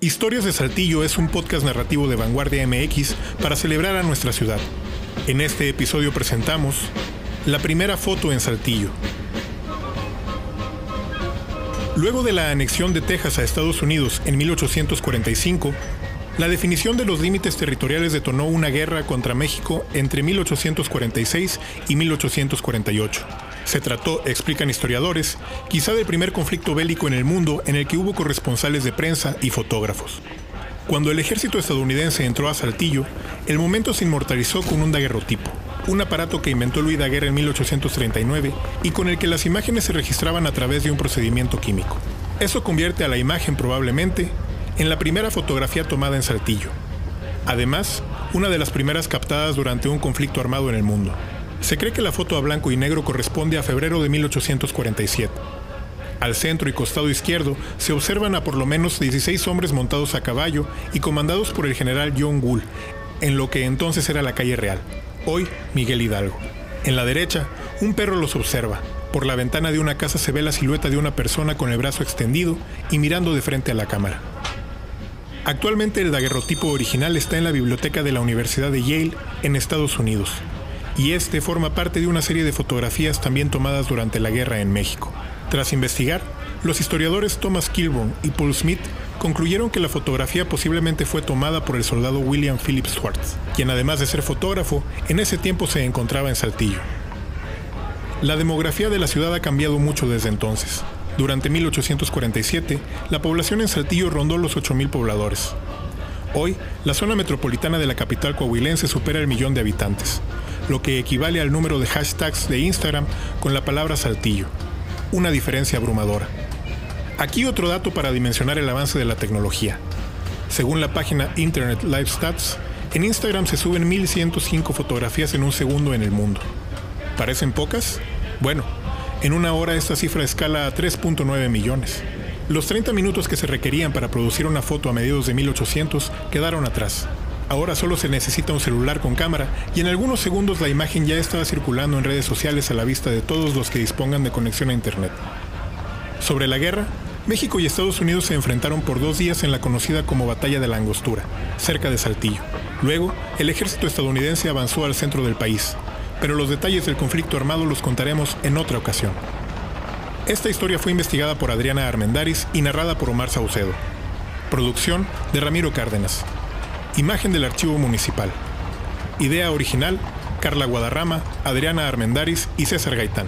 Historias de Saltillo es un podcast narrativo de Vanguardia MX para celebrar a nuestra ciudad. En este episodio presentamos la primera foto en Saltillo. Luego de la anexión de Texas a Estados Unidos en 1845, la definición de los límites territoriales detonó una guerra contra México entre 1846 y 1848. Se trató, explican historiadores, quizá del primer conflicto bélico en el mundo en el que hubo corresponsales de prensa y fotógrafos. Cuando el ejército estadounidense entró a Saltillo, el momento se inmortalizó con un daguerrotipo, un aparato que inventó Louis Daguerre en 1839 y con el que las imágenes se registraban a través de un procedimiento químico. Eso convierte a la imagen probablemente en la primera fotografía tomada en Saltillo. Además, una de las primeras captadas durante un conflicto armado en el mundo. Se cree que la foto a blanco y negro corresponde a febrero de 1847. Al centro y costado izquierdo se observan a por lo menos 16 hombres montados a caballo y comandados por el general John Gould, en lo que entonces era la calle real, hoy Miguel Hidalgo. En la derecha, un perro los observa. Por la ventana de una casa se ve la silueta de una persona con el brazo extendido y mirando de frente a la cámara. Actualmente el daguerrotipo original está en la biblioteca de la Universidad de Yale en Estados Unidos, y este forma parte de una serie de fotografías también tomadas durante la guerra en México. Tras investigar, los historiadores Thomas Kilburn y Paul Smith concluyeron que la fotografía posiblemente fue tomada por el soldado William Philip Swartz, quien además de ser fotógrafo, en ese tiempo se encontraba en Saltillo. La demografía de la ciudad ha cambiado mucho desde entonces. Durante 1847, la población en Saltillo rondó los 8.000 pobladores. Hoy, la zona metropolitana de la capital coahuilense supera el millón de habitantes, lo que equivale al número de hashtags de Instagram con la palabra Saltillo, una diferencia abrumadora. Aquí otro dato para dimensionar el avance de la tecnología. Según la página Internet Live Stats, en Instagram se suben 1105 fotografías en un segundo en el mundo. ¿Parecen pocas? Bueno, en una hora esta cifra escala a 3.9 millones. Los 30 minutos que se requerían para producir una foto a mediados de 1800 quedaron atrás. Ahora solo se necesita un celular con cámara y en algunos segundos la imagen ya estaba circulando en redes sociales a la vista de todos los que dispongan de conexión a Internet. Sobre la guerra, México y Estados Unidos se enfrentaron por dos días en la conocida como Batalla de la Angostura, cerca de Saltillo. Luego, el ejército estadounidense avanzó al centro del país, pero los detalles del conflicto armado los contaremos en otra ocasión. Esta historia fue investigada por Adriana Armendaris y narrada por Omar Saucedo. Producción de Ramiro Cárdenas. Imagen del Archivo Municipal. Idea original, Carla Guadarrama, Adriana Armendaris y César Gaitán.